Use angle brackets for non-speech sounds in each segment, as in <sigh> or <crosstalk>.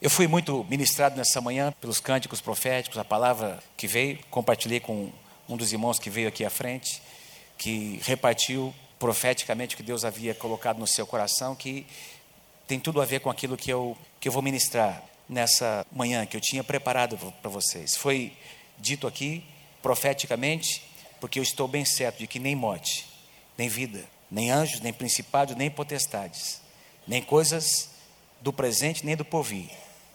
Eu fui muito ministrado nessa manhã pelos cânticos proféticos, a palavra que veio, compartilhei com um dos irmãos que veio aqui à frente, que repartiu profeticamente o que Deus havia colocado no seu coração, que tem tudo a ver com aquilo que eu, que eu vou ministrar nessa manhã, que eu tinha preparado para vocês. Foi dito aqui, profeticamente, porque eu estou bem certo de que nem morte, nem vida, nem anjos, nem principados, nem potestades, nem coisas do presente, nem do porvir,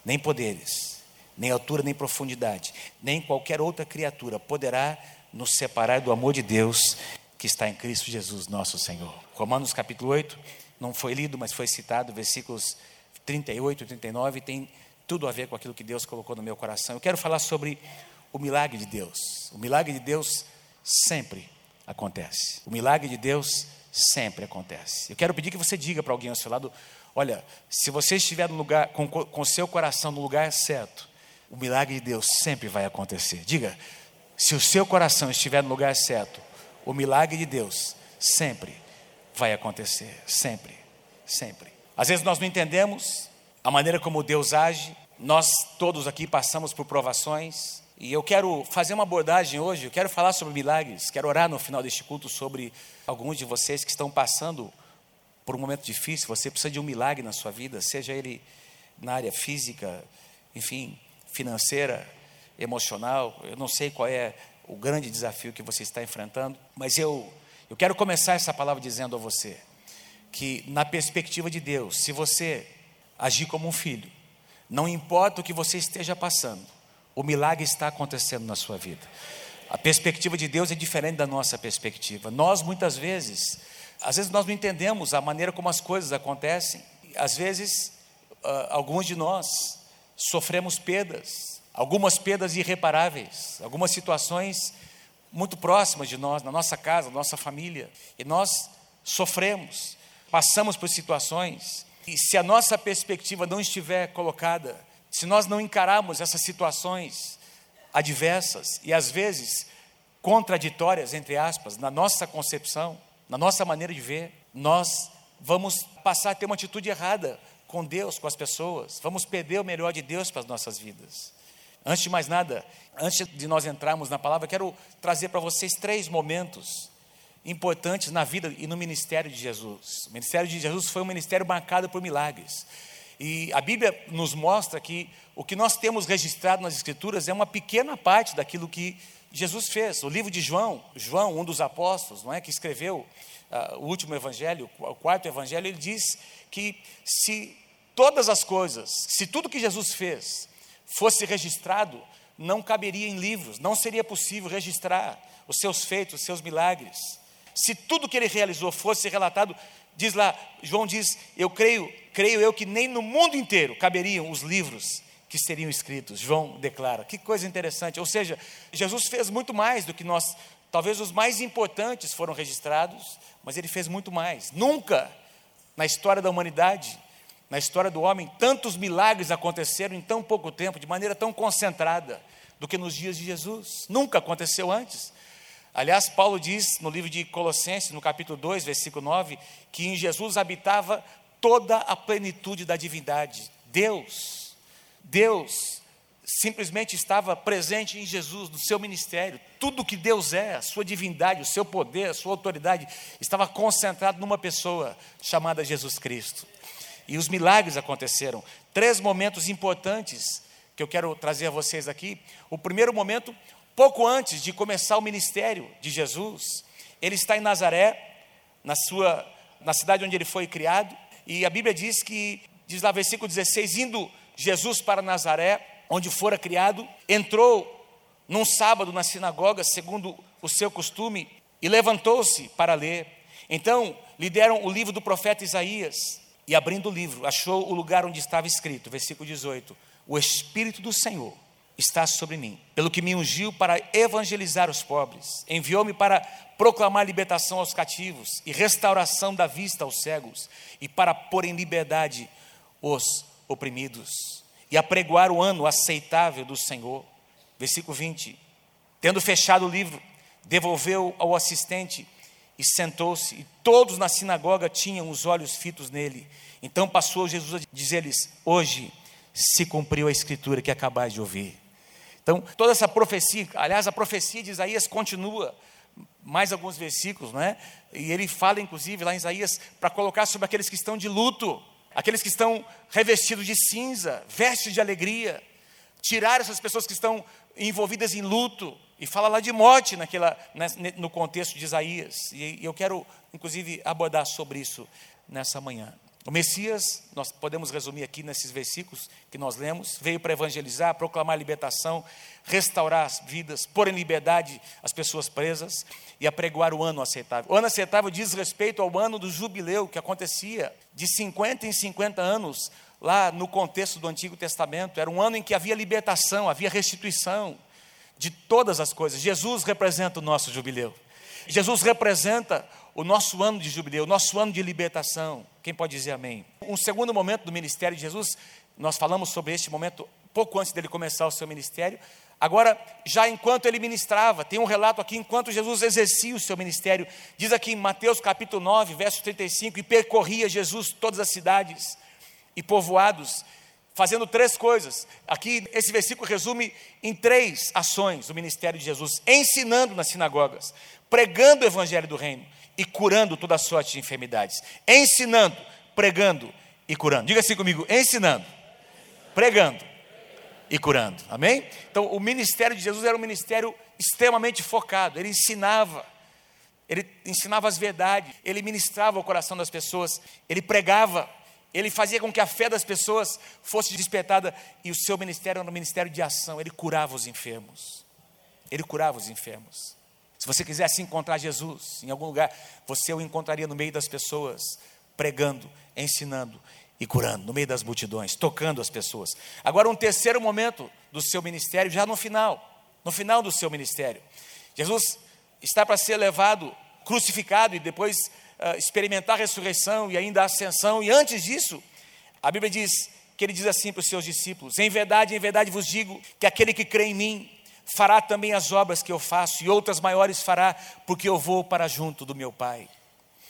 nem poderes, nem altura, nem profundidade, nem qualquer outra criatura poderá nos separar do amor de Deus que está em Cristo Jesus, nosso Senhor. Romanos capítulo 8, não foi lido, mas foi citado, versículos 38 e 39, tem tudo a ver com aquilo que Deus colocou no meu coração. Eu quero falar sobre o milagre de Deus. O milagre de Deus sempre acontece. O milagre de Deus sempre acontece. Eu quero pedir que você diga para alguém ao seu lado: olha, se você estiver no lugar, com, com seu coração no lugar certo, o milagre de Deus sempre vai acontecer. Diga, se o seu coração estiver no lugar certo, o milagre de Deus sempre vai acontecer. Sempre, sempre. Às vezes nós não entendemos a maneira como Deus age, nós todos aqui passamos por provações, e eu quero fazer uma abordagem hoje, eu quero falar sobre milagres, quero orar no final deste culto sobre alguns de vocês que estão passando por um momento difícil, você precisa de um milagre na sua vida, seja ele na área física, enfim, financeira, emocional, eu não sei qual é o grande desafio que você está enfrentando, mas eu, eu quero começar essa palavra dizendo a você que, na perspectiva de Deus, se você agir como um filho, não importa o que você esteja passando, o milagre está acontecendo na sua vida. A perspectiva de Deus é diferente da nossa perspectiva. Nós, muitas vezes, às vezes nós não entendemos a maneira como as coisas acontecem. Às vezes, uh, alguns de nós sofremos perdas, algumas perdas irreparáveis, algumas situações muito próximas de nós, na nossa casa, na nossa família, e nós sofremos, passamos por situações, e se a nossa perspectiva não estiver colocada se nós não encararmos essas situações adversas e às vezes contraditórias, entre aspas, na nossa concepção, na nossa maneira de ver, nós vamos passar a ter uma atitude errada com Deus, com as pessoas, vamos perder o melhor de Deus para as nossas vidas. Antes de mais nada, antes de nós entrarmos na palavra, quero trazer para vocês três momentos importantes na vida e no ministério de Jesus. O ministério de Jesus foi um ministério marcado por milagres. E a Bíblia nos mostra que o que nós temos registrado nas Escrituras é uma pequena parte daquilo que Jesus fez. O livro de João, João, um dos apóstolos, não é, que escreveu uh, o último evangelho, o quarto evangelho, ele diz que se todas as coisas, se tudo que Jesus fez fosse registrado, não caberia em livros, não seria possível registrar os seus feitos, os seus milagres. Se tudo que ele realizou fosse relatado, diz lá, João diz: Eu creio creio eu que nem no mundo inteiro caberiam os livros que seriam escritos. João declara. Que coisa interessante. Ou seja, Jesus fez muito mais do que nós, talvez os mais importantes foram registrados, mas ele fez muito mais. Nunca na história da humanidade, na história do homem, tantos milagres aconteceram em tão pouco tempo, de maneira tão concentrada, do que nos dias de Jesus. Nunca aconteceu antes. Aliás, Paulo diz no livro de Colossenses, no capítulo 2, versículo 9, que em Jesus habitava toda a plenitude da divindade. Deus, Deus simplesmente estava presente em Jesus, no seu ministério. Tudo que Deus é, a sua divindade, o seu poder, a sua autoridade, estava concentrado numa pessoa chamada Jesus Cristo. E os milagres aconteceram. Três momentos importantes que eu quero trazer a vocês aqui. O primeiro momento, pouco antes de começar o ministério de Jesus, ele está em Nazaré, na sua na cidade onde ele foi criado, e a Bíblia diz que, diz lá, versículo 16: indo Jesus para Nazaré, onde fora criado, entrou num sábado na sinagoga, segundo o seu costume, e levantou-se para ler. Então lhe deram o livro do profeta Isaías, e abrindo o livro, achou o lugar onde estava escrito, versículo 18: O Espírito do Senhor está sobre mim, pelo que me ungiu para evangelizar os pobres, enviou-me para proclamar libertação aos cativos e restauração da vista aos cegos, e para pôr em liberdade os oprimidos, e apregoar o ano aceitável do Senhor. Versículo 20: Tendo fechado o livro, devolveu ao assistente e sentou-se, e todos na sinagoga tinham os olhos fitos nele. Então passou Jesus a dizer-lhes: Hoje se cumpriu a escritura que acabais de ouvir. Então, toda essa profecia, aliás, a profecia de Isaías continua mais alguns versículos, não é? E ele fala, inclusive, lá em Isaías, para colocar sobre aqueles que estão de luto, aqueles que estão revestidos de cinza, vestes de alegria, tirar essas pessoas que estão envolvidas em luto, e fala lá de morte naquela, no contexto de Isaías. E eu quero, inclusive, abordar sobre isso nessa manhã. O Messias, nós podemos resumir aqui nesses versículos que nós lemos, veio para evangelizar, proclamar libertação, restaurar as vidas, pôr em liberdade as pessoas presas e apregoar o ano aceitável. O ano aceitável diz respeito ao ano do jubileu que acontecia de 50 em 50 anos lá no contexto do Antigo Testamento. Era um ano em que havia libertação, havia restituição de todas as coisas. Jesus representa o nosso jubileu. Jesus representa o nosso ano de jubileu, o nosso ano de libertação. Quem pode dizer amém? Um segundo momento do ministério de Jesus, nós falamos sobre este momento pouco antes dele começar o seu ministério. Agora, já enquanto ele ministrava, tem um relato aqui, enquanto Jesus exercia o seu ministério, diz aqui em Mateus capítulo 9, verso 35, e percorria Jesus todas as cidades e povoados, fazendo três coisas. Aqui, esse versículo resume em três ações o ministério de Jesus: ensinando nas sinagogas, pregando o evangelho do reino e curando toda sorte de enfermidades. Ensinando, pregando e curando. Diga assim comigo: ensinando, pregando e curando. Amém? Então, o ministério de Jesus era um ministério extremamente focado. Ele ensinava, ele ensinava as verdades, ele ministrava o coração das pessoas, ele pregava ele fazia com que a fé das pessoas fosse despertada e o seu ministério era um ministério de ação. Ele curava os enfermos. Ele curava os enfermos. Se você quisesse encontrar Jesus em algum lugar, você o encontraria no meio das pessoas, pregando, ensinando e curando, no meio das multidões, tocando as pessoas. Agora, um terceiro momento do seu ministério, já no final, no final do seu ministério. Jesus está para ser levado, crucificado e depois uh, experimentar a ressurreição e ainda a ascensão. E antes disso, a Bíblia diz que ele diz assim para os seus discípulos: Em verdade, em verdade vos digo que aquele que crê em mim fará também as obras que eu faço, e outras maiores fará, porque eu vou para junto do meu Pai.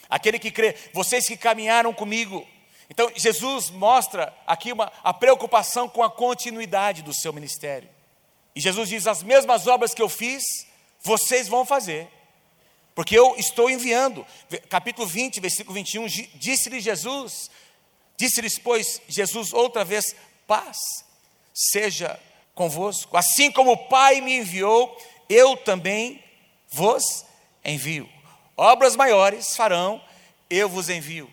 Aquele que crê, vocês que caminharam comigo. Então, Jesus mostra aqui uma, a preocupação com a continuidade do seu ministério. E Jesus diz: As mesmas obras que eu fiz, vocês vão fazer. Porque eu estou enviando. Capítulo 20, versículo 21, disse-lhe Jesus, disse-lhes, pois, Jesus outra vez, paz seja convosco. Assim como o Pai me enviou, eu também vos envio. Obras maiores farão, eu vos envio.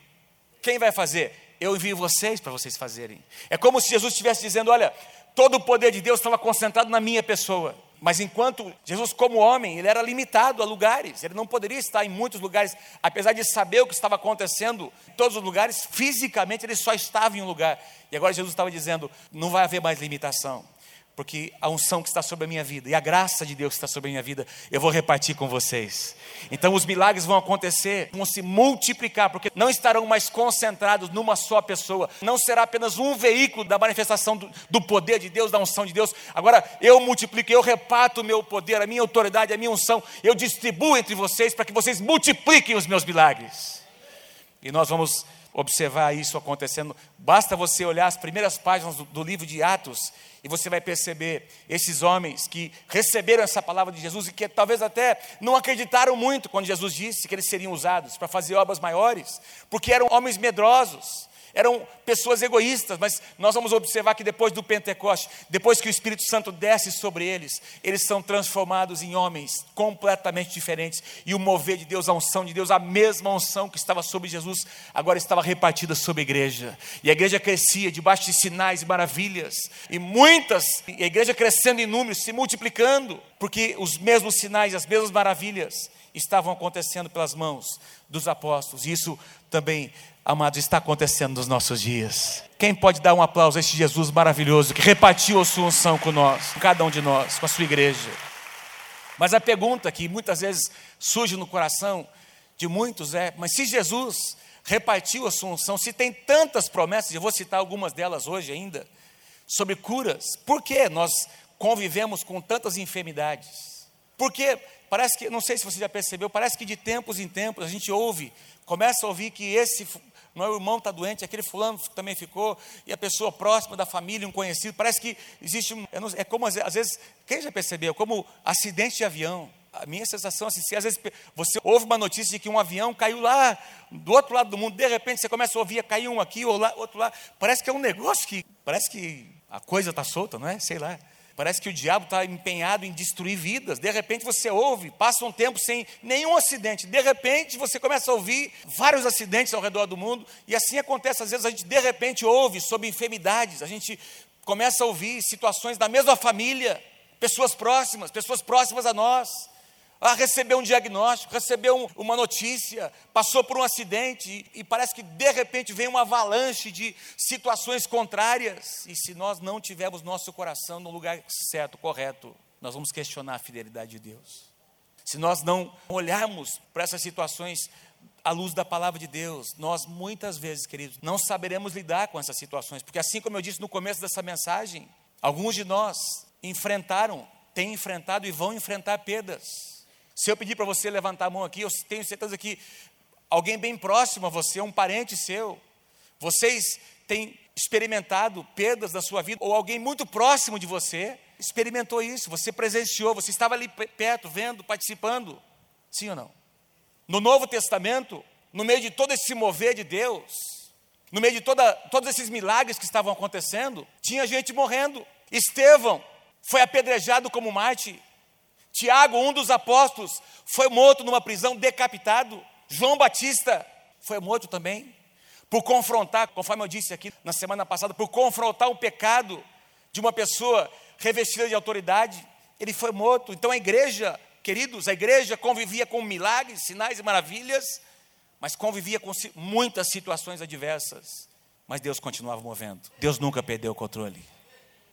Quem vai fazer? Eu envio vocês para vocês fazerem. É como se Jesus estivesse dizendo: olha, todo o poder de Deus estava concentrado na minha pessoa. Mas enquanto Jesus, como homem, ele era limitado a lugares, ele não poderia estar em muitos lugares, apesar de saber o que estava acontecendo em todos os lugares, fisicamente ele só estava em um lugar. E agora Jesus estava dizendo: não vai haver mais limitação porque a unção que está sobre a minha vida e a graça de Deus que está sobre a minha vida, eu vou repartir com vocês. Então os milagres vão acontecer, vão se multiplicar, porque não estarão mais concentrados numa só pessoa, não será apenas um veículo da manifestação do, do poder de Deus, da unção de Deus. Agora eu multiplico, eu reparto o meu poder, a minha autoridade, a minha unção, eu distribuo entre vocês para que vocês multipliquem os meus milagres. E nós vamos observar isso acontecendo. Basta você olhar as primeiras páginas do, do, livro de Atos e você vai perceber esses homens que receberam essa palavra de Jesus e que talvez até não acreditaram muito quando Jesus disse que eles seriam usados para fazer obras maiores, porque eram homens medrosos eram pessoas egoístas, mas nós vamos observar que depois do Pentecoste, depois que o Espírito Santo desce sobre eles, eles são transformados em homens completamente diferentes. E o mover de Deus, a unção de Deus, a mesma unção que estava sobre Jesus, agora estava repartida sobre a igreja. E a igreja crescia debaixo de sinais e maravilhas. E muitas, e a igreja crescendo em números, se multiplicando, porque os mesmos sinais, as mesmas maravilhas estavam acontecendo pelas mãos dos apóstolos. Isso também Amados, está acontecendo nos nossos dias. Quem pode dar um aplauso a este Jesus maravilhoso que repartiu a sua unção com nós, com cada um de nós, com a sua igreja? Mas a pergunta que muitas vezes surge no coração de muitos é: mas se Jesus repartiu a sua unção, se tem tantas promessas, eu vou citar algumas delas hoje ainda, sobre curas, por que nós convivemos com tantas enfermidades? Porque parece que, não sei se você já percebeu, parece que de tempos em tempos a gente ouve, começa a ouvir que esse é o irmão está doente, é aquele fulano também ficou, e a pessoa próxima da família, um conhecido. Parece que existe um. É como às vezes, quem já percebeu? Como acidente de avião. A minha sensação assim, se às vezes você ouve uma notícia de que um avião caiu lá do outro lado do mundo, de repente você começa a ouvir, caiu um aqui ou lá, outro lá. Parece que é um negócio que. Parece que a coisa está solta, não é? Sei lá. Parece que o diabo está empenhado em destruir vidas. De repente você ouve, passa um tempo sem nenhum acidente. De repente você começa a ouvir vários acidentes ao redor do mundo. E assim acontece, às vezes a gente de repente ouve sobre enfermidades. A gente começa a ouvir situações da mesma família, pessoas próximas, pessoas próximas a nós ah, recebeu um diagnóstico, recebeu um, uma notícia, passou por um acidente e, e parece que de repente vem uma avalanche de situações contrárias. E se nós não tivermos nosso coração no lugar certo, correto, nós vamos questionar a fidelidade de Deus. Se nós não olharmos para essas situações à luz da palavra de Deus, nós muitas vezes, queridos, não saberemos lidar com essas situações, porque assim como eu disse no começo dessa mensagem, alguns de nós enfrentaram, têm enfrentado e vão enfrentar perdas se eu pedir para você levantar a mão aqui, eu tenho certeza que alguém bem próximo a você, um parente seu, vocês têm experimentado perdas da sua vida, ou alguém muito próximo de você experimentou isso, você presenciou, você estava ali perto, vendo, participando. Sim ou não? No Novo Testamento, no meio de todo esse mover de Deus, no meio de toda, todos esses milagres que estavam acontecendo, tinha gente morrendo. Estevão foi apedrejado como Marte. Tiago, um dos apóstolos, foi morto numa prisão decapitado. João Batista foi morto também por confrontar, conforme eu disse aqui na semana passada, por confrontar o pecado de uma pessoa revestida de autoridade. Ele foi morto. Então a igreja, queridos, a igreja convivia com milagres, sinais e maravilhas, mas convivia com muitas situações adversas. Mas Deus continuava movendo. Deus nunca perdeu o controle.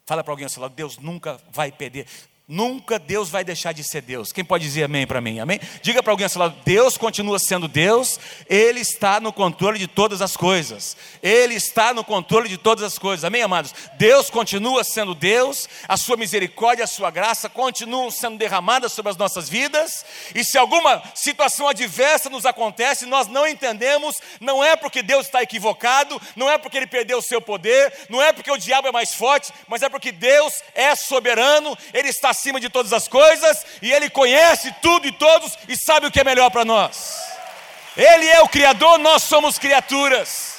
Fala para alguém ao seu lado, Deus nunca vai perder. Nunca Deus vai deixar de ser Deus. Quem pode dizer amém para mim? Amém? Diga para alguém ao seu lado: Deus continua sendo Deus, Ele está no controle de todas as coisas. Ele está no controle de todas as coisas. Amém, amados? Deus continua sendo Deus, a sua misericórdia, a sua graça continuam sendo derramadas sobre as nossas vidas. E se alguma situação adversa nos acontece, nós não entendemos, não é porque Deus está equivocado, não é porque Ele perdeu o seu poder, não é porque o diabo é mais forte, mas é porque Deus é soberano, Ele está acima de todas as coisas e Ele conhece tudo e todos e sabe o que é melhor para nós. Ele é o Criador, nós somos criaturas.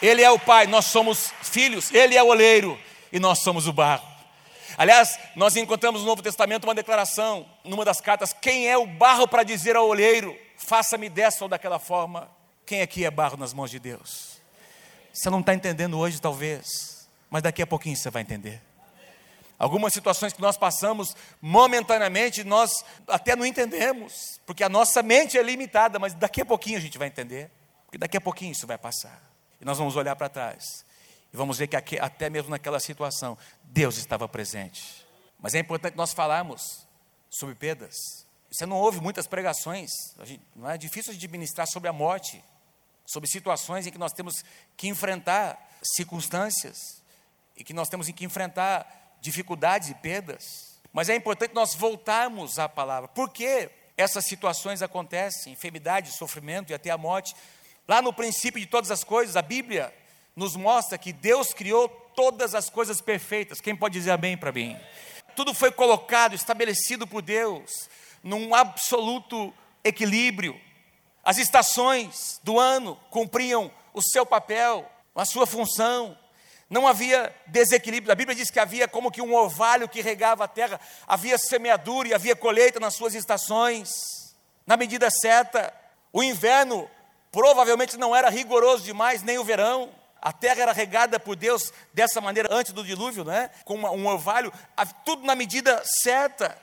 Ele é o Pai, nós somos filhos. Ele é o oleiro e nós somos o barro. Aliás, nós encontramos no Novo Testamento uma declaração, numa das cartas: quem é o barro para dizer ao oleiro, faça-me dessa ou daquela forma? Quem aqui é barro nas mãos de Deus? Você não está entendendo hoje, talvez, mas daqui a pouquinho você vai entender. Algumas situações que nós passamos momentaneamente, nós até não entendemos, porque a nossa mente é limitada, mas daqui a pouquinho a gente vai entender, porque daqui a pouquinho isso vai passar. E nós vamos olhar para trás e vamos ver que aqui, até mesmo naquela situação, Deus estava presente. Mas é importante nós falarmos sobre perdas. Você não ouve muitas pregações, gente, não é difícil de ministrar sobre a morte, sobre situações em que nós temos que enfrentar circunstâncias e que nós temos que enfrentar dificuldades e perdas. Mas é importante nós voltarmos à palavra. Por que essas situações acontecem? Enfermidade, sofrimento e até a morte. Lá no princípio de todas as coisas, a Bíblia nos mostra que Deus criou todas as coisas perfeitas. Quem pode dizer amém para mim? Tudo foi colocado, estabelecido por Deus, num absoluto equilíbrio. As estações do ano cumpriam o seu papel, a sua função. Não havia desequilíbrio. A Bíblia diz que havia como que um orvalho que regava a terra, havia semeadura e havia colheita nas suas estações, na medida certa. O inverno provavelmente não era rigoroso demais, nem o verão. A terra era regada por Deus dessa maneira antes do dilúvio, né? com um orvalho, tudo na medida certa.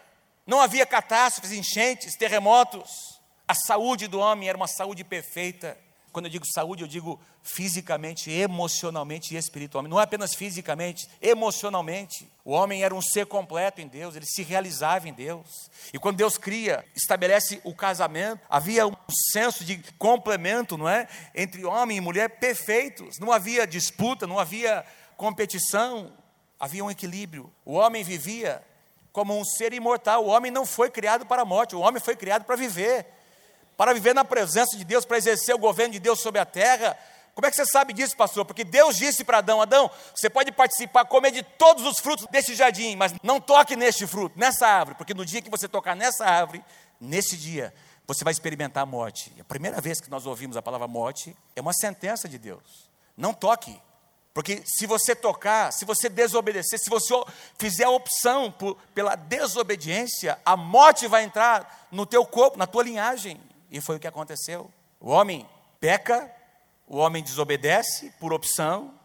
Não havia catástrofes, enchentes, terremotos. A saúde do homem era uma saúde perfeita. Quando eu digo saúde, eu digo fisicamente, emocionalmente e espiritualmente. Não é apenas fisicamente, emocionalmente. O homem era um ser completo em Deus, ele se realizava em Deus. E quando Deus cria, estabelece o casamento, havia um senso de complemento, não é? Entre homem e mulher perfeitos. Não havia disputa, não havia competição, havia um equilíbrio. O homem vivia como um ser imortal. O homem não foi criado para a morte, o homem foi criado para viver para viver na presença de Deus, para exercer o governo de Deus sobre a terra, Como é que você sabe disso, pastor? Porque Deus disse para Adão: Adão, você pode participar, comer de todos os frutos desse jardim, mas não toque neste fruto, nessa árvore, porque no dia que você tocar nessa árvore, nesse dia, você vai experimentar a morte. E a primeira vez que nós ouvimos a palavra morte é uma sentença de Deus. Não toque. Porque se você tocar, se você desobedecer, se você fizer a opção por, pela desobediência, a morte vai entrar no teu corpo, na tua linhagem. E foi o que aconteceu. O homem peca, o homem desobedece por opção,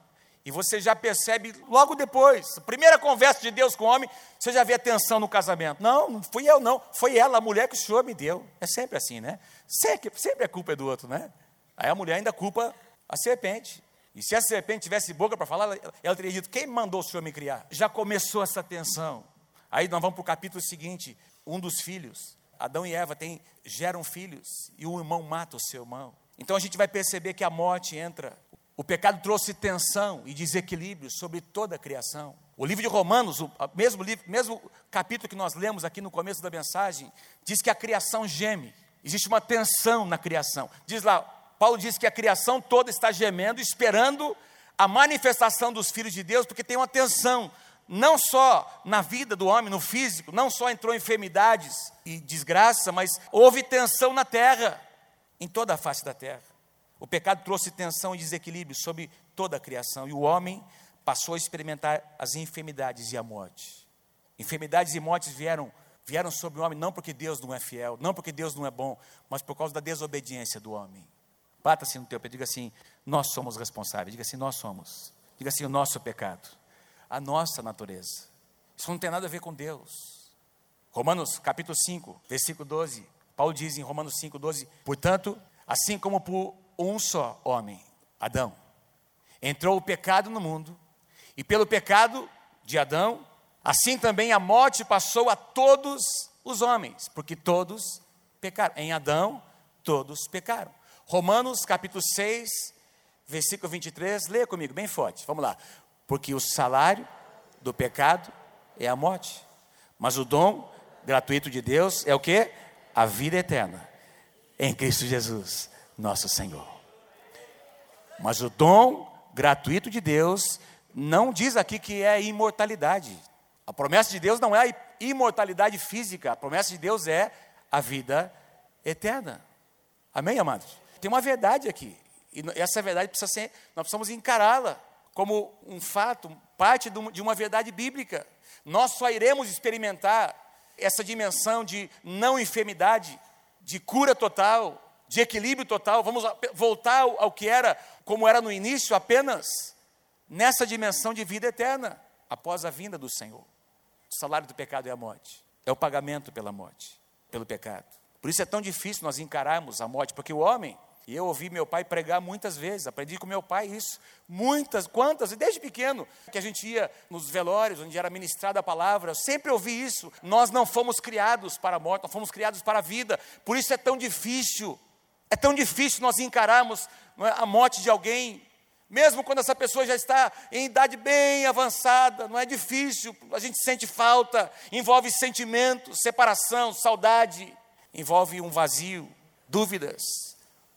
e você já percebe logo depois, primeira conversa de Deus com o homem, você já vê a tensão no casamento. Não, não fui eu não, foi ela, a mulher que o Senhor me deu. É sempre assim, né? Sempre, sempre a culpa é do outro, né? Aí a mulher ainda culpa a serpente. E se a serpente tivesse boca para falar, ela teria dito: Quem mandou o Senhor me criar? Já começou essa tensão. Aí nós vamos para o capítulo seguinte: um dos filhos, Adão e Eva, tem, geram filhos, e o irmão mata o seu irmão. Então a gente vai perceber que a morte entra. O pecado trouxe tensão e desequilíbrio sobre toda a criação. O livro de Romanos, o mesmo livro, mesmo capítulo que nós lemos aqui no começo da mensagem, diz que a criação geme. Existe uma tensão na criação. Diz lá, Paulo diz que a criação toda está gemendo, esperando a manifestação dos filhos de Deus, porque tem uma tensão, não só na vida do homem, no físico, não só entrou enfermidades e desgraça, mas houve tensão na terra, em toda a face da terra. O pecado trouxe tensão e desequilíbrio sobre toda a criação, e o homem passou a experimentar as enfermidades e a morte. Enfermidades e mortes vieram vieram sobre o homem não porque Deus não é fiel, não porque Deus não é bom, mas por causa da desobediência do homem. Bata assim no teu pé, diga assim: nós somos responsáveis. Diga assim: nós somos. Diga assim: o nosso pecado, a nossa natureza. Isso não tem nada a ver com Deus. Romanos capítulo 5, versículo 12. Paulo diz em Romanos 5, 12: Portanto, assim como por um só homem, Adão, entrou o pecado no mundo, e pelo pecado de Adão, assim também a morte passou a todos os homens, porque todos pecaram. Em Adão, todos pecaram. Romanos capítulo 6, versículo 23, leia comigo, bem forte, vamos lá. Porque o salário do pecado é a morte, mas o dom gratuito de Deus é o que? A vida eterna, em Cristo Jesus, nosso Senhor. Mas o dom gratuito de Deus não diz aqui que é imortalidade. A promessa de Deus não é a imortalidade física, a promessa de Deus é a vida eterna. Amém, amados? tem uma verdade aqui. E essa verdade precisa ser, nós precisamos encará-la como um fato, parte de uma verdade bíblica. Nós só iremos experimentar essa dimensão de não enfermidade, de cura total, de equilíbrio total. Vamos voltar ao que era, como era no início, apenas nessa dimensão de vida eterna, após a vinda do Senhor. O salário do pecado é a morte, é o pagamento pela morte, pelo pecado. Por isso é tão difícil nós encararmos a morte, porque o homem, e eu ouvi meu pai pregar muitas vezes, aprendi com meu pai isso, muitas, quantas, e desde pequeno, que a gente ia nos velórios, onde era ministrada a palavra, eu sempre ouvi isso. Nós não fomos criados para a morte, nós fomos criados para a vida, por isso é tão difícil, é tão difícil nós encararmos é, a morte de alguém, mesmo quando essa pessoa já está em idade bem avançada, não é difícil, a gente sente falta, envolve sentimentos, separação, saudade, envolve um vazio, dúvidas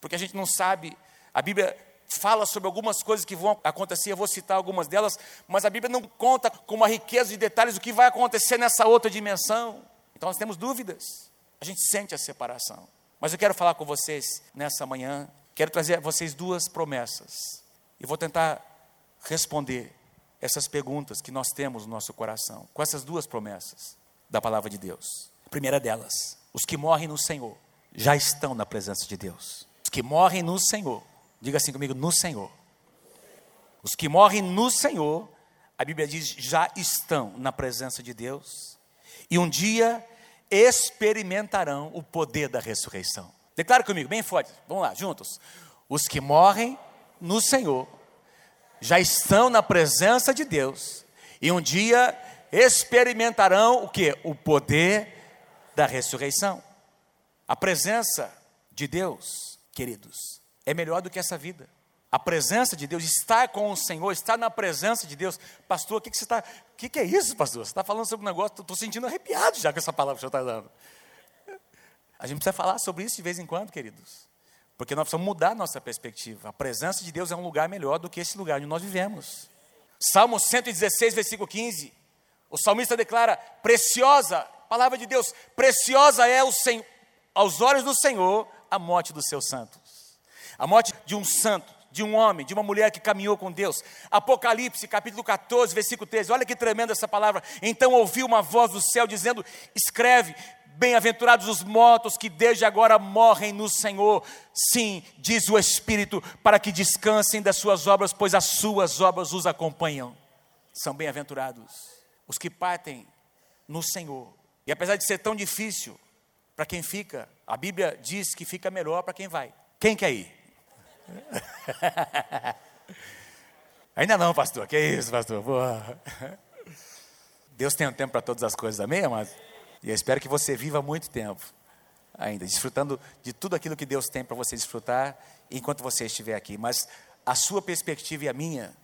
porque a gente não sabe. A Bíblia fala sobre algumas coisas que vão acontecer, eu vou citar algumas delas, mas a Bíblia não conta com uma riqueza de detalhes o que vai acontecer nessa outra dimensão. Então nós temos dúvidas, a gente sente a separação. Mas eu quero falar com vocês nessa manhã, quero trazer a vocês duas promessas, e vou tentar responder essas perguntas que nós temos no nosso coração, com essas duas promessas da palavra de Deus. A primeira delas, os que morrem no Senhor já estão na presença de Deus. Que morrem no Senhor, diga assim comigo, no Senhor. Os que morrem no Senhor, a Bíblia diz, já estão na presença de Deus e um dia experimentarão o poder da ressurreição. Declara comigo, bem forte, vamos lá, juntos. Os que morrem no Senhor já estão na presença de Deus e um dia experimentarão o que? O poder da ressurreição. A presença de Deus queridos, é melhor do que essa vida. A presença de Deus, estar com o Senhor, estar na presença de Deus. Pastor, o que, que você está. O que, que é isso, pastor? Você está falando sobre um negócio, estou sentindo arrepiado já com essa palavra que o senhor está dando. A gente precisa falar sobre isso de vez em quando, queridos. Porque nós precisamos mudar a nossa perspectiva. A presença de Deus é um lugar melhor do que esse lugar onde nós vivemos. Salmo 116, versículo 15. O salmista declara: Preciosa, palavra de Deus, preciosa é o Senhor, aos olhos do Senhor a morte dos seus santos. A morte de um santo, de um homem, de uma mulher que caminhou com Deus. Apocalipse, capítulo 14, versículo 13. Olha que tremenda essa palavra. Então ouvi uma voz do céu dizendo: Escreve, Bem-aventurados os mortos que desde agora morrem no Senhor. Sim, diz o Espírito, para que descansem das suas obras, pois as suas obras os acompanham. São bem-aventurados os que partem no Senhor. E apesar de ser tão difícil para quem fica, a Bíblia diz que fica melhor para quem vai. Quem quer ir? <laughs> Ainda não, pastor. Que isso, pastor? Boa. Deus tem um tempo para todas as coisas, amém, amados? E eu espero que você viva muito tempo ainda, desfrutando de tudo aquilo que Deus tem para você desfrutar enquanto você estiver aqui. Mas a sua perspectiva e a minha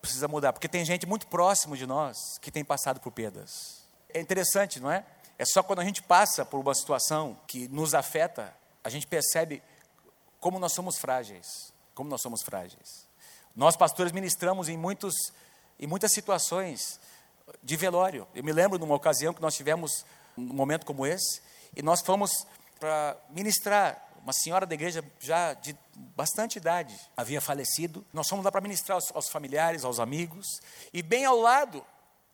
precisa mudar, porque tem gente muito próximo de nós que tem passado por perdas. É interessante, não é? É só quando a gente passa por uma situação que nos afeta, a gente percebe como nós somos frágeis, como nós somos frágeis. Nós pastores ministramos em muitos em muitas situações de velório. Eu me lembro de uma ocasião que nós tivemos num momento como esse, e nós fomos para ministrar. Uma senhora da igreja já de bastante idade havia falecido. Nós fomos lá para ministrar aos, aos familiares, aos amigos, e bem ao lado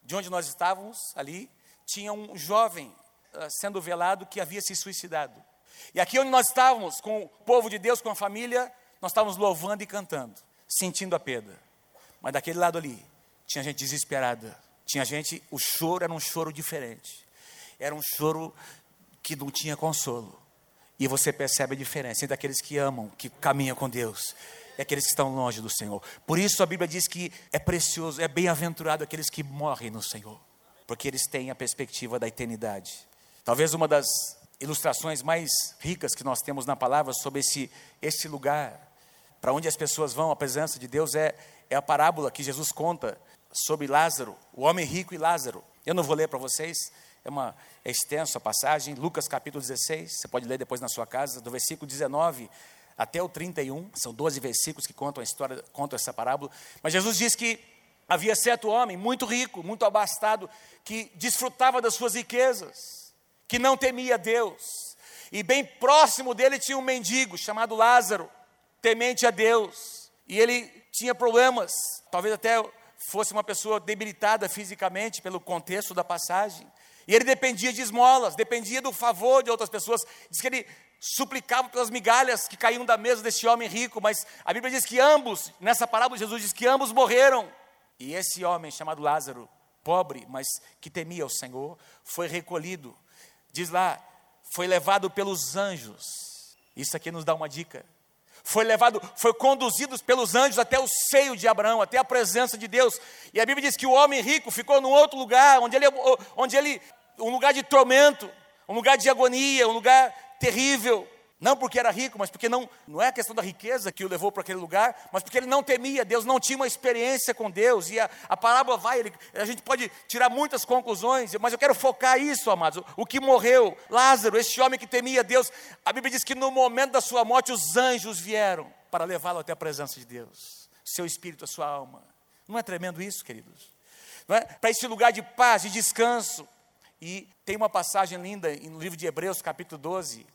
de onde nós estávamos, ali, tinha um jovem uh, sendo velado que havia se suicidado. E aqui onde nós estávamos, com o povo de Deus, com a família, nós estávamos louvando e cantando, sentindo a perda. Mas daquele lado ali, tinha gente desesperada, tinha gente, o choro era um choro diferente era um choro que não tinha consolo. E você percebe a diferença entre aqueles que amam, que caminham com Deus, e aqueles que estão longe do Senhor. Por isso a Bíblia diz que é precioso, é bem-aventurado aqueles que morrem no Senhor, porque eles têm a perspectiva da eternidade. Talvez uma das ilustrações mais ricas que nós temos na palavra sobre esse, esse lugar para onde as pessoas vão, a presença de Deus, é, é a parábola que Jesus conta sobre Lázaro, o homem rico e Lázaro. Eu não vou ler para vocês, é, uma, é extenso a passagem, Lucas capítulo 16, você pode ler depois na sua casa, do versículo 19 até o 31, são 12 versículos que contam a história, contam essa parábola. Mas Jesus diz que havia certo homem muito rico, muito abastado, que desfrutava das suas riquezas, que não temia Deus. E bem próximo dele tinha um mendigo chamado Lázaro, temente a Deus. E ele tinha problemas, talvez até fosse uma pessoa debilitada fisicamente pelo contexto da passagem. E ele dependia de esmolas, dependia do favor de outras pessoas. Diz que ele suplicava pelas migalhas que caíam da mesa desse homem rico, mas a Bíblia diz que ambos, nessa parábola Jesus diz que ambos morreram. E esse homem chamado Lázaro, pobre, mas que temia o Senhor, foi recolhido. Diz lá, foi levado pelos anjos. Isso aqui nos dá uma dica. Foi levado, foi conduzido pelos anjos até o seio de Abraão, até a presença de Deus. E a Bíblia diz que o homem rico ficou num outro lugar, onde ele, onde ele um lugar de tormento, um lugar de agonia, um lugar terrível. Não porque era rico, mas porque não, não é a questão da riqueza que o levou para aquele lugar, mas porque ele não temia Deus, não tinha uma experiência com Deus. E a, a parábola vai, ele, a gente pode tirar muitas conclusões, mas eu quero focar isso, amados. O que morreu, Lázaro, este homem que temia Deus, a Bíblia diz que no momento da sua morte os anjos vieram para levá-lo até a presença de Deus, seu espírito, a sua alma. Não é tremendo isso, queridos? É? Para esse lugar de paz, de descanso. E tem uma passagem linda no livro de Hebreus, capítulo 12,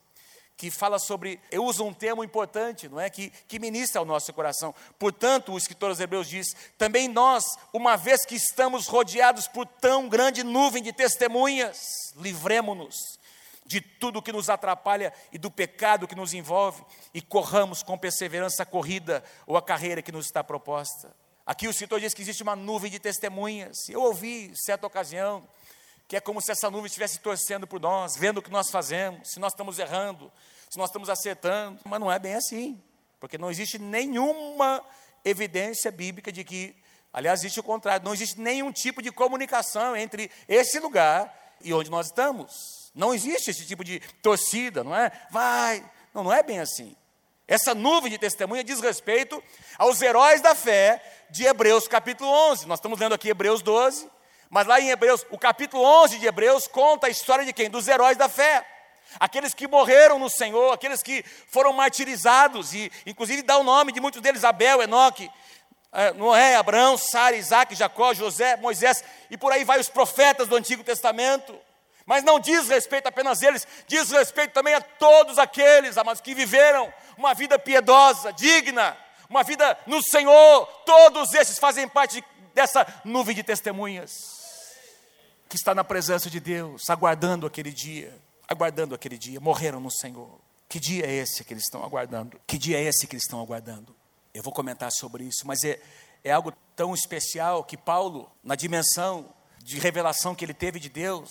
que fala sobre, eu uso um termo importante, não é? Que, que ministra ao nosso coração. Portanto, o escritor aos Hebreus diz: também nós, uma vez que estamos rodeados por tão grande nuvem de testemunhas, livremo-nos de tudo que nos atrapalha e do pecado que nos envolve e corramos com perseverança a corrida ou a carreira que nos está proposta. Aqui o escritor diz que existe uma nuvem de testemunhas. Eu ouvi, certa ocasião, que é como se essa nuvem estivesse torcendo por nós, vendo o que nós fazemos, se nós estamos errando, se nós estamos acertando, mas não é bem assim, porque não existe nenhuma evidência bíblica de que, aliás, existe o contrário, não existe nenhum tipo de comunicação entre esse lugar e onde nós estamos. Não existe esse tipo de torcida, não é? Vai, não, não é bem assim. Essa nuvem de testemunha diz respeito aos heróis da fé de Hebreus capítulo 11. Nós estamos lendo aqui Hebreus 12, mas lá em Hebreus, o capítulo 11 de Hebreus conta a história de quem? Dos heróis da fé. aqueles que morreram no Senhor, aqueles que foram martirizados, e inclusive dá o nome de muitos deles: Abel, Enoque, é, Noé, Abraão, Sara, Isaac, Jacó, José, Moisés, e por aí vai os profetas do Antigo Testamento. Mas não diz respeito apenas a eles, diz respeito também a todos aqueles, amados, que viveram uma vida piedosa, digna, uma vida no Senhor. Todos esses fazem parte dessa nuvem de testemunhas que está na presença de Deus, aguardando aquele dia aguardando aquele dia, morreram no Senhor. Que dia é esse que eles estão aguardando? Que dia é esse que eles estão aguardando? Eu vou comentar sobre isso, mas é, é algo tão especial que Paulo, na dimensão de revelação que ele teve de Deus,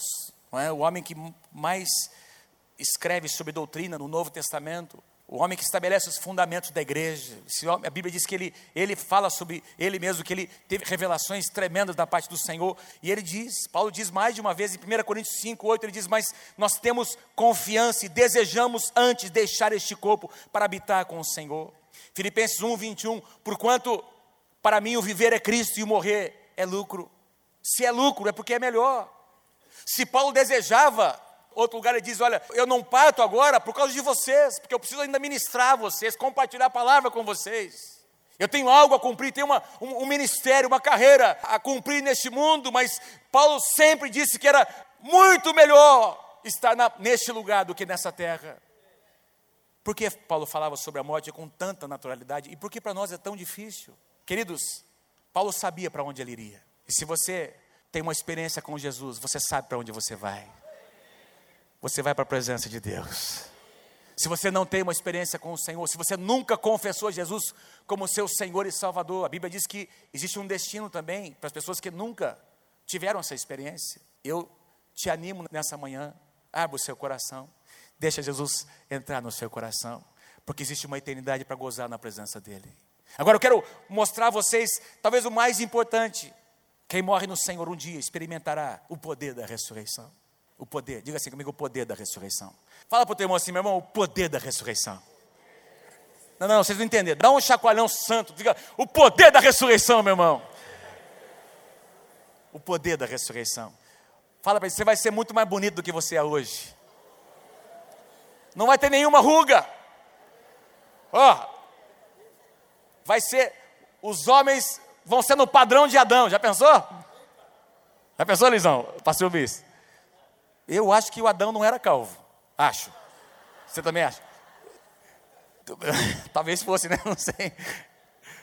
é? o homem que mais escreve sobre doutrina no Novo Testamento, o homem que estabelece os fundamentos da igreja. A Bíblia diz que ele, ele fala sobre ele mesmo, que ele teve revelações tremendas da parte do Senhor. E ele diz, Paulo diz mais de uma vez em 1 Coríntios 5, 8, ele diz, mas nós temos confiança e desejamos antes deixar este corpo para habitar com o Senhor. Filipenses 1, 21, porquanto para mim o viver é Cristo e o morrer é lucro. Se é lucro, é porque é melhor. Se Paulo desejava Outro lugar ele diz: Olha, eu não parto agora por causa de vocês, porque eu preciso ainda ministrar vocês, compartilhar a palavra com vocês. Eu tenho algo a cumprir, tenho uma, um, um ministério, uma carreira a cumprir neste mundo, mas Paulo sempre disse que era muito melhor estar na, neste lugar do que nessa terra. Por que Paulo falava sobre a morte com tanta naturalidade e por que para nós é tão difícil? Queridos, Paulo sabia para onde ele iria. E se você tem uma experiência com Jesus, você sabe para onde você vai você vai para a presença de Deus. Se você não tem uma experiência com o Senhor, se você nunca confessou Jesus como seu Senhor e Salvador, a Bíblia diz que existe um destino também para as pessoas que nunca tiveram essa experiência. Eu te animo nessa manhã, abra o seu coração, deixa Jesus entrar no seu coração, porque existe uma eternidade para gozar na presença dEle. Agora eu quero mostrar a vocês, talvez o mais importante: quem morre no Senhor um dia experimentará o poder da ressurreição. O poder, diga assim comigo, o poder da ressurreição. Fala para o teu irmão assim, meu irmão, o poder da ressurreição. Não, não, vocês não entenderam. Dá um chacoalhão santo. Diga, o poder da ressurreição, meu irmão. O poder da ressurreição. Fala para ele, você vai ser muito mais bonito do que você é hoje. Não vai ter nenhuma ruga. Ó, oh, vai ser, os homens vão ser no padrão de Adão. Já pensou? Já pensou, Lisão? Pastor Bis? Eu acho que o Adão não era calvo. Acho. Você também acha? <laughs> Talvez fosse, né? <laughs> Não sei.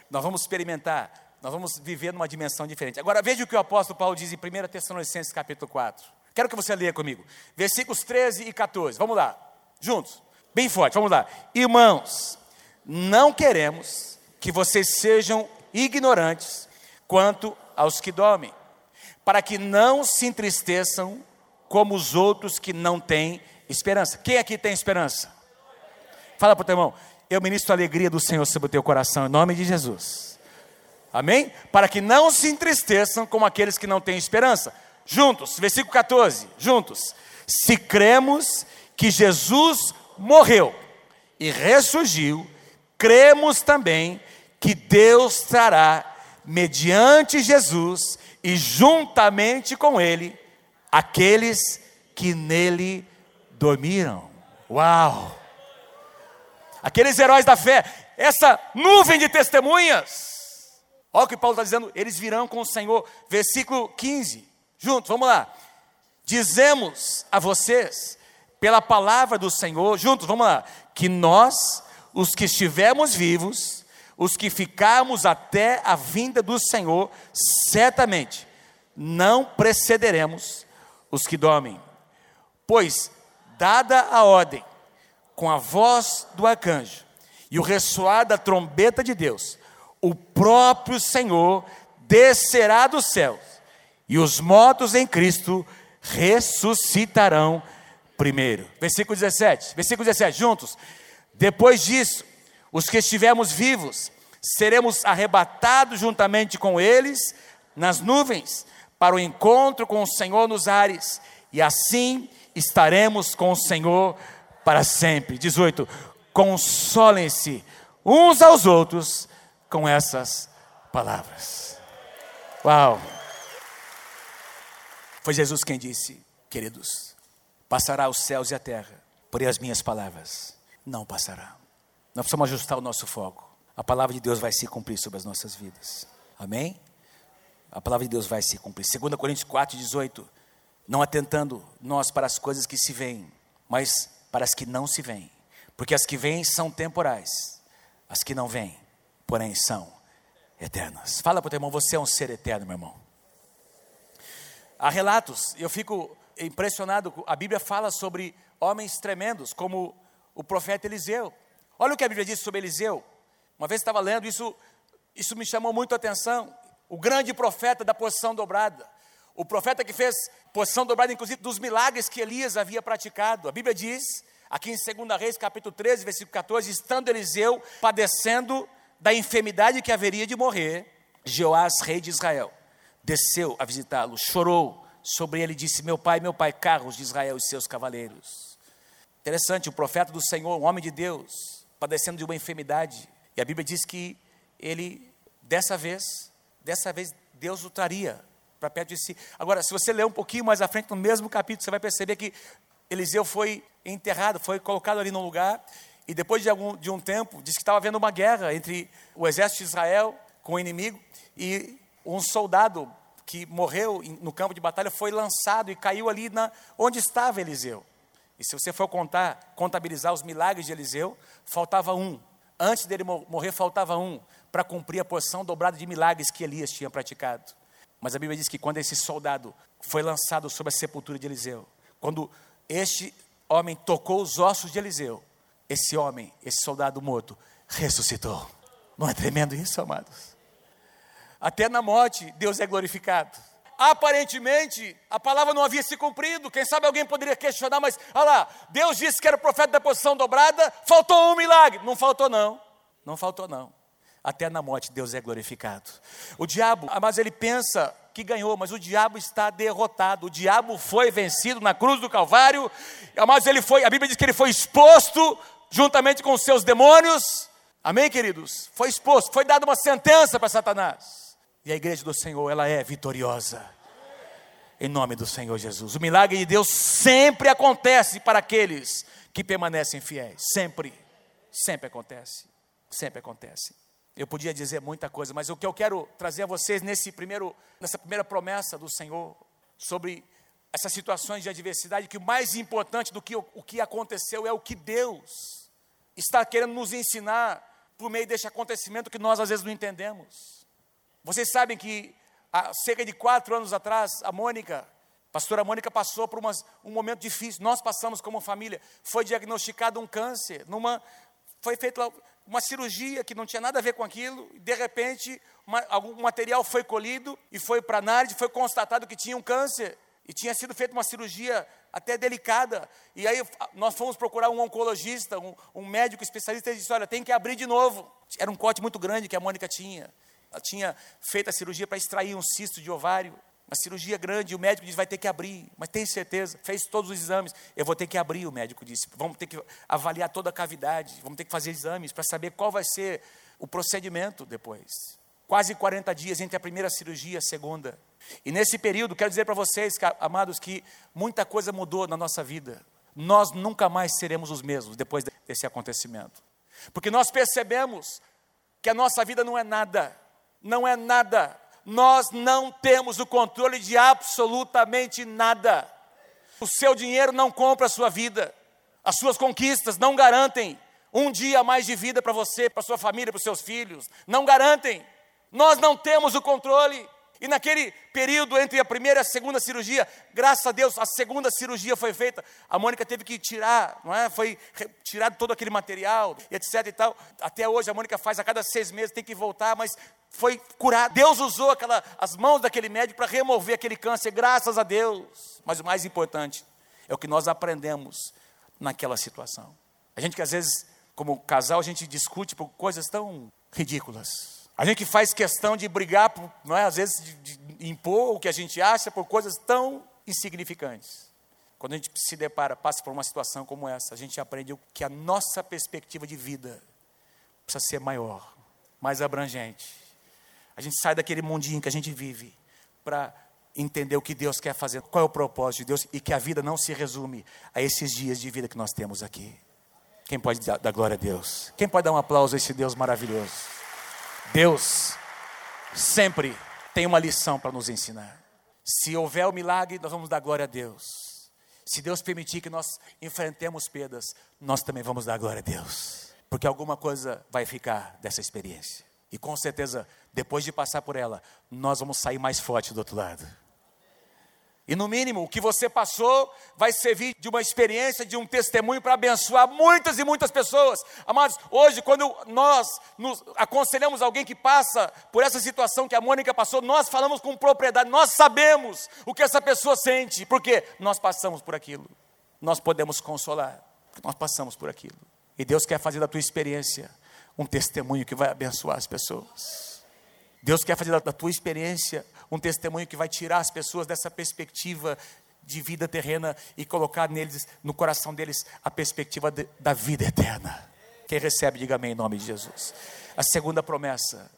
Nós vamos experimentar, nós vamos viver numa dimensão diferente. Agora veja o que o apóstolo Paulo diz em 1 Tessalonicenses capítulo 4. Quero que você leia comigo. Versículos 13 e 14. Vamos lá. Juntos. Bem forte. Vamos lá. Irmãos, não queremos que vocês sejam ignorantes quanto aos que dormem, para que não se entristeçam como os outros que não têm esperança. Quem aqui tem esperança? Fala para o teu irmão, eu ministro a alegria do Senhor sobre o teu coração, em nome de Jesus. Amém? Para que não se entristeçam como aqueles que não têm esperança. Juntos, versículo 14, juntos. Se cremos que Jesus morreu e ressurgiu, cremos também que Deus trará, mediante Jesus e juntamente com Ele, aqueles que nele dormiram. Uau! Aqueles heróis da fé, essa nuvem de testemunhas. Olha o que Paulo está dizendo, eles virão com o Senhor. Versículo 15, juntos, vamos lá. Dizemos a vocês, pela palavra do Senhor, juntos, vamos lá, que nós, os que estivermos vivos, os que ficarmos até a vinda do Senhor, certamente não precederemos os que dormem. Pois, dada a ordem, com a voz do arcanjo e o ressoar da trombeta de Deus, o próprio Senhor descerá dos céus e os mortos em Cristo ressuscitarão primeiro. Versículo 17, versículo 17, juntos. Depois disso, os que estivermos vivos, seremos arrebatados juntamente com eles nas nuvens para o encontro com o Senhor nos ares, e assim estaremos com o Senhor para sempre. 18. Consolem-se uns aos outros com essas palavras. Uau! Foi Jesus quem disse, queridos: passará os céus e a terra, porém as minhas palavras não passarão. Nós precisamos ajustar o nosso foco. A palavra de Deus vai se cumprir sobre as nossas vidas. Amém? A palavra de Deus vai se cumprir. 2 Coríntios 4, 18. Não atentando nós para as coisas que se veem, mas para as que não se veem. Porque as que vêm são temporais, as que não vêm, porém, são eternas. Fala para o teu irmão, você é um ser eterno, meu irmão. Há relatos, eu fico impressionado, a Bíblia fala sobre homens tremendos, como o profeta Eliseu. Olha o que a Bíblia diz sobre Eliseu. Uma vez estava lendo, isso, isso me chamou muito a atenção. O grande profeta da posição dobrada. O profeta que fez posição dobrada, inclusive, dos milagres que Elias havia praticado. A Bíblia diz, aqui em 2 Reis, capítulo 13, versículo 14, estando Eliseu padecendo da enfermidade que haveria de morrer, Jeoás, rei de Israel, desceu a visitá-lo, chorou sobre ele e disse: Meu pai, meu pai, carros de Israel e seus cavaleiros. Interessante, o profeta do Senhor, um homem de Deus, padecendo de uma enfermidade, e a Bíblia diz que ele, dessa vez, dessa vez, Deus o traria para perto de si. Agora, se você ler um pouquinho mais à frente, no mesmo capítulo, você vai perceber que Eliseu foi enterrado, foi colocado ali num lugar, e depois de, algum, de um tempo, diz que estava havendo uma guerra entre o exército de Israel com o inimigo, e um soldado que morreu no campo de batalha foi lançado e caiu ali na, onde estava Eliseu. E se você for contar, contabilizar os milagres de Eliseu, faltava um. Antes dele morrer, faltava um para cumprir a porção dobrada de milagres que Elias tinha praticado. Mas a Bíblia diz que quando esse soldado foi lançado sobre a sepultura de Eliseu, quando este homem tocou os ossos de Eliseu, esse homem, esse soldado morto, ressuscitou. Não é tremendo isso, amados? Até na morte, Deus é glorificado. Aparentemente, a palavra não havia se cumprido. Quem sabe alguém poderia questionar, mas olha lá, Deus disse que era profeta da posição dobrada, faltou um milagre. Não faltou, não. Não faltou, não. Até na morte, Deus é glorificado. O diabo, mas ele pensa que ganhou, mas o diabo está derrotado. O diabo foi vencido na cruz do Calvário, mas ele foi, a Bíblia diz que ele foi exposto juntamente com os seus demônios. Amém, queridos? Foi exposto, foi dada uma sentença para Satanás. E a igreja do Senhor, ela é vitoriosa. Em nome do Senhor Jesus. O milagre de Deus sempre acontece para aqueles que permanecem fiéis. Sempre. Sempre acontece. Sempre acontece. Eu podia dizer muita coisa, mas o que eu quero trazer a vocês nesse primeiro, nessa primeira promessa do Senhor sobre essas situações de adversidade, que o mais importante do que o, o que aconteceu é o que Deus está querendo nos ensinar por meio deste acontecimento que nós às vezes não entendemos. Vocês sabem que há cerca de quatro anos atrás, a Mônica, a pastora Mônica passou por umas, um momento difícil. Nós passamos como família. Foi diagnosticado um câncer. Numa, foi feita uma cirurgia que não tinha nada a ver com aquilo. E de repente, uma, algum material foi colhido e foi para a análise. Foi constatado que tinha um câncer. E tinha sido feita uma cirurgia até delicada. E aí nós fomos procurar um oncologista, um, um médico especialista, e disse: Olha, tem que abrir de novo. Era um corte muito grande que a Mônica tinha. Ela tinha feito a cirurgia para extrair um cisto de ovário, uma cirurgia grande, e o médico disse: vai ter que abrir, mas tem certeza, fez todos os exames, eu vou ter que abrir, o médico disse. Vamos ter que avaliar toda a cavidade, vamos ter que fazer exames para saber qual vai ser o procedimento depois. Quase 40 dias entre a primeira cirurgia e a segunda. E nesse período, quero dizer para vocês, amados, que muita coisa mudou na nossa vida. Nós nunca mais seremos os mesmos depois desse acontecimento. Porque nós percebemos que a nossa vida não é nada não é nada. Nós não temos o controle de absolutamente nada. O seu dinheiro não compra a sua vida. As suas conquistas não garantem um dia mais de vida para você, para sua família, para os seus filhos. Não garantem. Nós não temos o controle. E naquele período entre a primeira e a segunda cirurgia, graças a Deus, a segunda cirurgia foi feita. A Mônica teve que tirar, não é? Foi tirado todo aquele material, etc e tal. Até hoje a Mônica faz a cada seis meses, tem que voltar, mas foi curada. Deus usou aquela, as mãos daquele médico para remover aquele câncer, graças a Deus. Mas o mais importante é o que nós aprendemos naquela situação. A gente que às vezes, como casal, a gente discute por coisas tão ridículas a gente faz questão de brigar, por, não é? às vezes de, de impor o que a gente acha por coisas tão insignificantes. Quando a gente se depara, passa por uma situação como essa, a gente aprende que a nossa perspectiva de vida precisa ser maior, mais abrangente. A gente sai daquele mundinho que a gente vive para entender o que Deus quer fazer, qual é o propósito de Deus e que a vida não se resume a esses dias de vida que nós temos aqui. Quem pode dar, dar glória a Deus? Quem pode dar um aplauso a esse Deus maravilhoso? Deus sempre tem uma lição para nos ensinar. Se houver o milagre, nós vamos dar glória a Deus. Se Deus permitir que nós enfrentemos perdas, nós também vamos dar glória a Deus. Porque alguma coisa vai ficar dessa experiência. E com certeza, depois de passar por ela, nós vamos sair mais forte do outro lado. E no mínimo, o que você passou vai servir de uma experiência, de um testemunho para abençoar muitas e muitas pessoas. Amados, hoje, quando nós nos aconselhamos alguém que passa por essa situação que a Mônica passou, nós falamos com propriedade, nós sabemos o que essa pessoa sente, porque nós passamos por aquilo. Nós podemos consolar, porque nós passamos por aquilo. E Deus quer fazer da tua experiência um testemunho que vai abençoar as pessoas. Deus quer fazer da tua experiência um testemunho que vai tirar as pessoas dessa perspectiva de vida terrena e colocar neles, no coração deles, a perspectiva de, da vida eterna. Quem recebe, diga amém em nome de Jesus. A segunda promessa: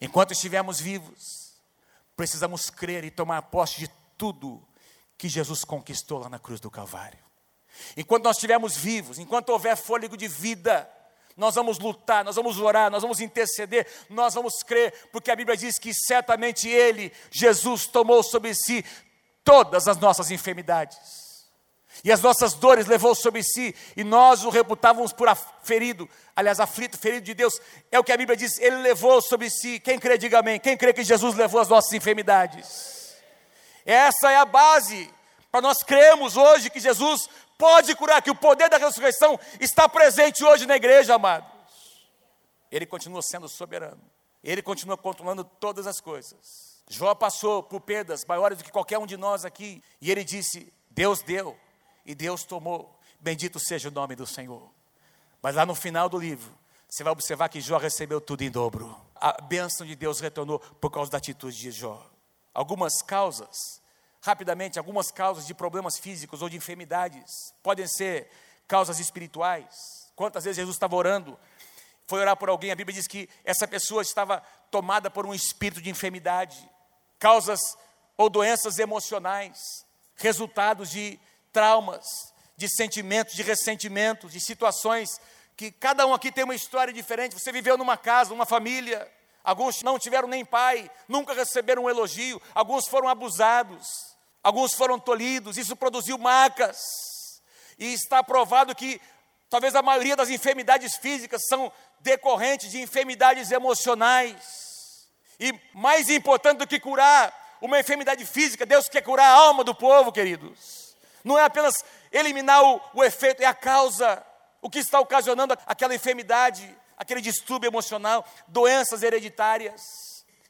enquanto estivermos vivos, precisamos crer e tomar posse de tudo que Jesus conquistou lá na cruz do Calvário. Enquanto nós estivermos vivos, enquanto houver fôlego de vida, nós vamos lutar, nós vamos orar, nós vamos interceder, nós vamos crer, porque a Bíblia diz que certamente Ele, Jesus, tomou sobre si todas as nossas enfermidades. E as nossas dores levou sobre si, e nós o reputávamos por ferido, aliás, aflito, ferido de Deus. É o que a Bíblia diz, ele levou sobre si. Quem crê, diga amém. Quem crê que Jesus levou as nossas enfermidades? Essa é a base para nós cremos hoje que Jesus pode curar, que o poder da ressurreição está presente hoje na igreja, amados. Ele continua sendo soberano, ele continua controlando todas as coisas. Jó passou por perdas maiores do que qualquer um de nós aqui, e ele disse: Deus deu e Deus tomou, bendito seja o nome do Senhor. Mas lá no final do livro, você vai observar que Jó recebeu tudo em dobro. A bênção de Deus retornou por causa da atitude de Jó. Algumas causas rapidamente algumas causas de problemas físicos ou de enfermidades. Podem ser causas espirituais. Quantas vezes Jesus estava orando, foi orar por alguém, a Bíblia diz que essa pessoa estava tomada por um espírito de enfermidade. Causas ou doenças emocionais, resultados de traumas, de sentimentos, de ressentimentos, de situações que cada um aqui tem uma história diferente. Você viveu numa casa, numa família, alguns não tiveram nem pai, nunca receberam um elogio, alguns foram abusados, alguns foram tolhidos, isso produziu marcas. E está provado que talvez a maioria das enfermidades físicas são decorrentes de enfermidades emocionais. E mais importante do que curar uma enfermidade física, Deus quer curar a alma do povo, queridos. Não é apenas eliminar o, o efeito, é a causa, o que está ocasionando aquela enfermidade, aquele distúrbio emocional, doenças hereditárias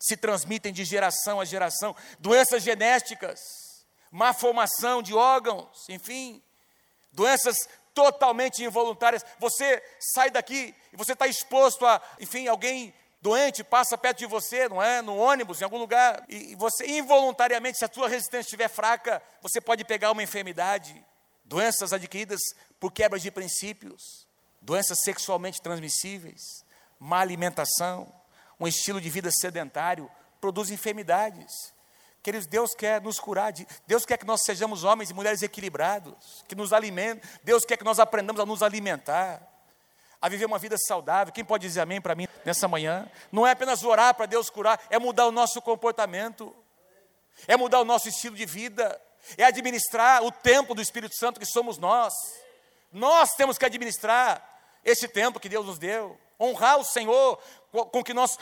se transmitem de geração a geração, doenças genéticas má formação de órgãos, enfim, doenças totalmente involuntárias. Você sai daqui e você está exposto a, enfim, alguém doente passa perto de você, não é? No ônibus, em algum lugar, e você involuntariamente, se a tua resistência estiver fraca, você pode pegar uma enfermidade, doenças adquiridas por quebra de princípios, doenças sexualmente transmissíveis, má alimentação, um estilo de vida sedentário, produz enfermidades. Queridos, Deus quer nos curar, Deus quer que nós sejamos homens e mulheres equilibrados, que nos alimentem, Deus quer que nós aprendamos a nos alimentar, a viver uma vida saudável. Quem pode dizer amém para mim nessa manhã? Não é apenas orar para Deus curar, é mudar o nosso comportamento, é mudar o nosso estilo de vida, é administrar o tempo do Espírito Santo que somos nós. Nós temos que administrar esse tempo que Deus nos deu, honrar o Senhor com que nós,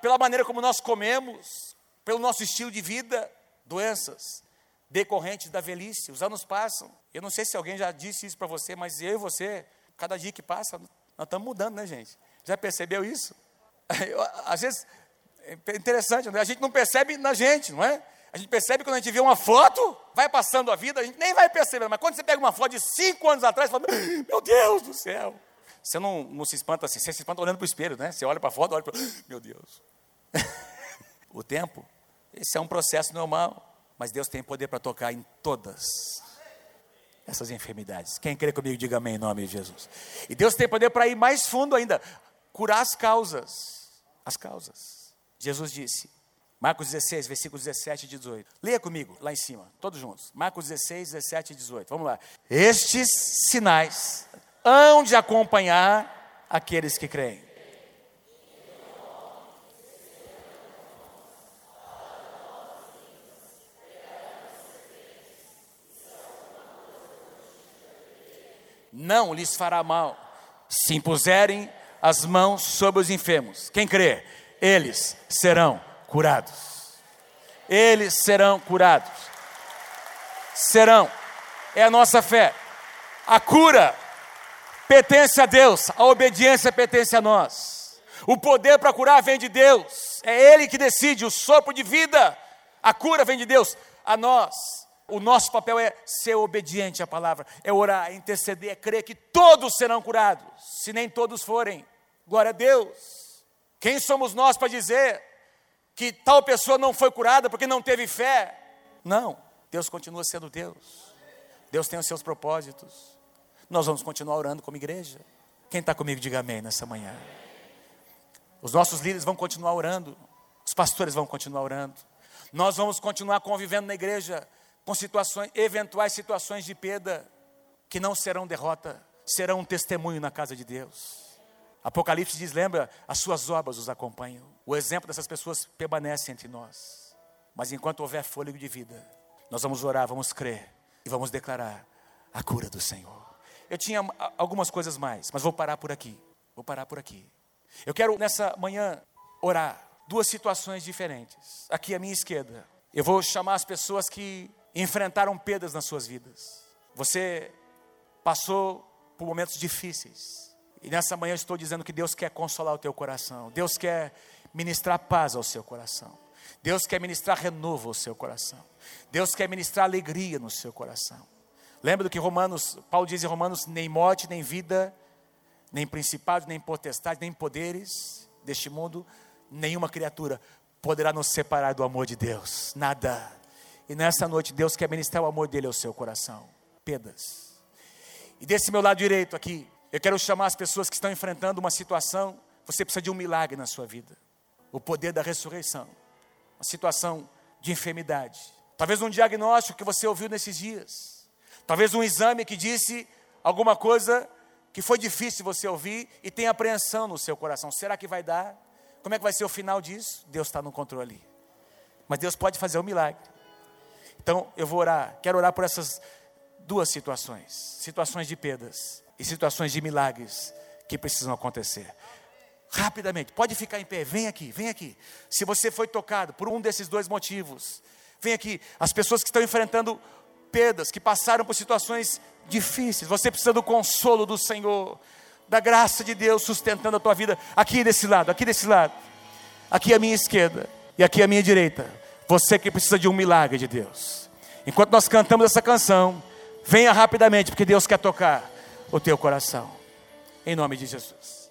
pela maneira como nós comemos, pelo nosso estilo de vida, doenças decorrentes da velhice. Os anos passam. Eu não sei se alguém já disse isso para você, mas eu e você, cada dia que passa, nós estamos mudando, né, gente? Já percebeu isso? <laughs> Às vezes, é interessante, né? a gente não percebe na gente, não é? A gente percebe quando a gente vê uma foto, vai passando a vida, a gente nem vai perceber, mas quando você pega uma foto de cinco anos atrás, você fala, meu Deus do céu. Você não, não se espanta assim, você se espanta olhando para o espelho, né? Você olha para a foto, olha para. Meu Deus. <laughs> o tempo esse é um processo normal, mas Deus tem poder para tocar em todas essas enfermidades. Quem crê comigo, diga amém em nome de Jesus. E Deus tem poder para ir mais fundo ainda, curar as causas. As causas. Jesus disse: Marcos 16, versículos 17 e 18. Leia comigo, lá em cima, todos juntos. Marcos 16, 17 e 18. Vamos lá. Estes sinais hão de acompanhar aqueles que creem. Não lhes fará mal se impuserem as mãos sobre os enfermos. Quem crê? Eles serão curados. Eles serão curados. Serão. É a nossa fé. A cura pertence a Deus, a obediência pertence a nós. O poder para curar vem de Deus. É Ele que decide o sopro de vida. A cura vem de Deus. A nós, o nosso papel é ser obediente à palavra, é orar, é interceder, é crer que todos serão curados, se nem todos forem. Glória a Deus. Quem somos nós para dizer que tal pessoa não foi curada porque não teve fé. Não, Deus continua sendo Deus. Deus tem os seus propósitos. Nós vamos continuar orando como igreja. Quem está comigo, diga amém nessa manhã. Os nossos líderes vão continuar orando. Os pastores vão continuar orando. Nós vamos continuar convivendo na igreja com situações, eventuais situações de perda que não serão derrota, serão um testemunho na casa de Deus. Apocalipse diz: lembra, as suas obras os acompanham. O exemplo dessas pessoas permanece entre nós. Mas enquanto houver fôlego de vida, nós vamos orar, vamos crer e vamos declarar a cura do Senhor. Eu tinha algumas coisas mais, mas vou parar por aqui. Vou parar por aqui. Eu quero nessa manhã orar duas situações diferentes. Aqui à minha esquerda, eu vou chamar as pessoas que enfrentaram perdas nas suas vidas. Você passou por momentos difíceis. E nessa manhã eu estou dizendo que Deus quer consolar o teu coração. Deus quer ministrar paz ao seu coração. Deus quer ministrar renovo ao seu coração. Deus quer ministrar alegria no seu coração. Lembra do que Romanos, Paulo diz em Romanos: nem morte, nem vida, nem principado, nem potestade, nem poderes deste mundo, nenhuma criatura poderá nos separar do amor de Deus. Nada. E nessa noite Deus quer ministrar o amor dele ao seu coração. Pedas. E desse meu lado direito aqui, eu quero chamar as pessoas que estão enfrentando uma situação, você precisa de um milagre na sua vida. O poder da ressurreição. Uma situação de enfermidade. Talvez um diagnóstico que você ouviu nesses dias. Talvez um exame que disse alguma coisa que foi difícil você ouvir e tem apreensão no seu coração. Será que vai dar? Como é que vai ser o final disso? Deus está no controle. Mas Deus pode fazer um milagre. Então eu vou orar, quero orar por essas duas situações, situações de perdas e situações de milagres que precisam acontecer. Rapidamente, pode ficar em pé, vem aqui, vem aqui. Se você foi tocado por um desses dois motivos, vem aqui. As pessoas que estão enfrentando perdas, que passaram por situações difíceis, você precisa do consolo do Senhor, da graça de Deus sustentando a tua vida, aqui desse lado, aqui desse lado, aqui à minha esquerda e aqui à minha direita. Você que precisa de um milagre de Deus. Enquanto nós cantamos essa canção, venha rapidamente, porque Deus quer tocar o teu coração. Em nome de Jesus.